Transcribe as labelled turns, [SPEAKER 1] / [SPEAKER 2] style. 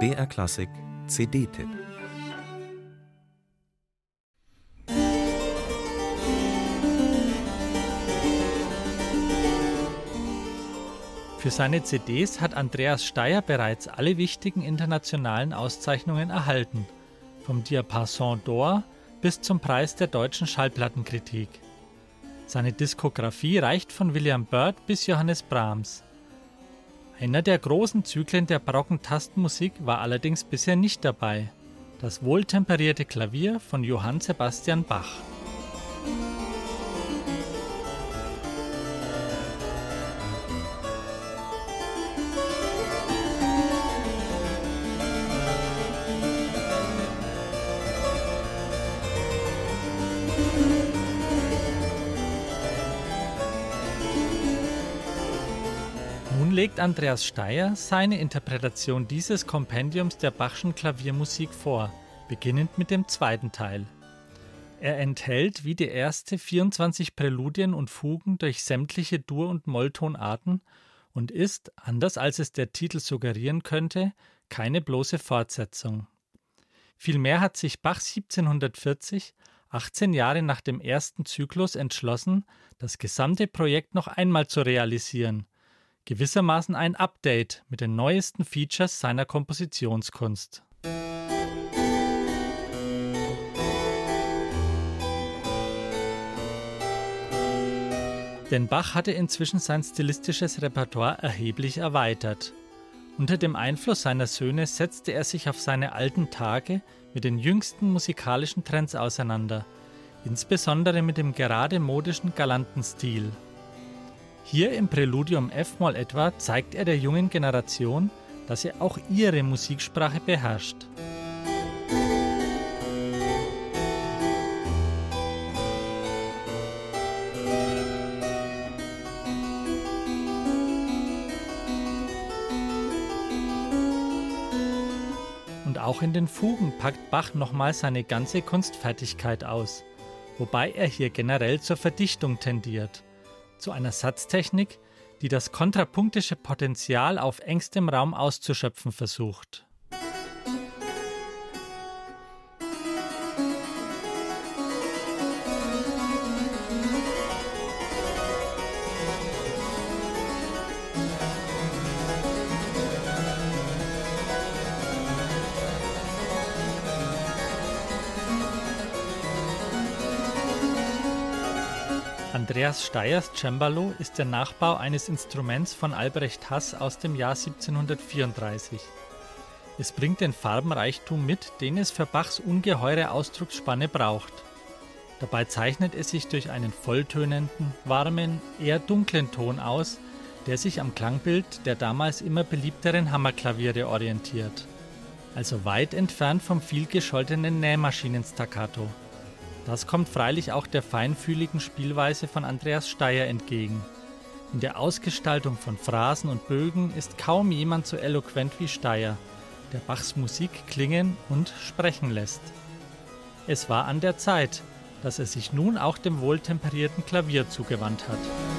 [SPEAKER 1] BR Klassik CD-Tipp
[SPEAKER 2] Für seine CDs hat Andreas Steyer bereits alle wichtigen internationalen Auszeichnungen erhalten, vom Diapason d'Or bis zum Preis der deutschen Schallplattenkritik. Seine Diskografie reicht von William Byrd bis Johannes Brahms. Einer der großen Zyklen der barocken Tastenmusik war allerdings bisher nicht dabei: das wohltemperierte Klavier von Johann Sebastian Bach legt Andreas Steyer seine Interpretation dieses Kompendiums der Bachschen Klaviermusik vor, beginnend mit dem zweiten Teil. Er enthält wie die erste 24 Präludien und Fugen durch sämtliche Dur- und Molltonarten und ist, anders als es der Titel suggerieren könnte, keine bloße Fortsetzung. Vielmehr hat sich Bach 1740, 18 Jahre nach dem ersten Zyklus, entschlossen, das gesamte Projekt noch einmal zu realisieren gewissermaßen ein Update mit den neuesten Features seiner Kompositionskunst. Denn Bach hatte inzwischen sein stilistisches Repertoire erheblich erweitert. Unter dem Einfluss seiner Söhne setzte er sich auf seine alten Tage mit den jüngsten musikalischen Trends auseinander, insbesondere mit dem gerade modischen galanten Stil. Hier im Präludium F-Moll etwa zeigt er der jungen Generation, dass er auch ihre Musiksprache beherrscht. Und auch in den Fugen packt Bach nochmal seine ganze Kunstfertigkeit aus, wobei er hier generell zur Verdichtung tendiert zu einer Satztechnik, die das kontrapunktische Potenzial auf engstem Raum auszuschöpfen versucht. Andreas Steyers Cembalo ist der Nachbau eines Instruments von Albrecht Hass aus dem Jahr 1734. Es bringt den Farbenreichtum mit, den es für Bachs ungeheure Ausdrucksspanne braucht. Dabei zeichnet es sich durch einen volltönenden, warmen, eher dunklen Ton aus, der sich am Klangbild der damals immer beliebteren Hammerklaviere orientiert. Also weit entfernt vom vielgescholtenen Nähmaschinenstaccato. Das kommt freilich auch der feinfühligen Spielweise von Andreas Steyer entgegen. In der Ausgestaltung von Phrasen und Bögen ist kaum jemand so eloquent wie Steyer, der Bachs Musik klingen und sprechen lässt. Es war an der Zeit, dass er sich nun auch dem wohltemperierten Klavier zugewandt hat.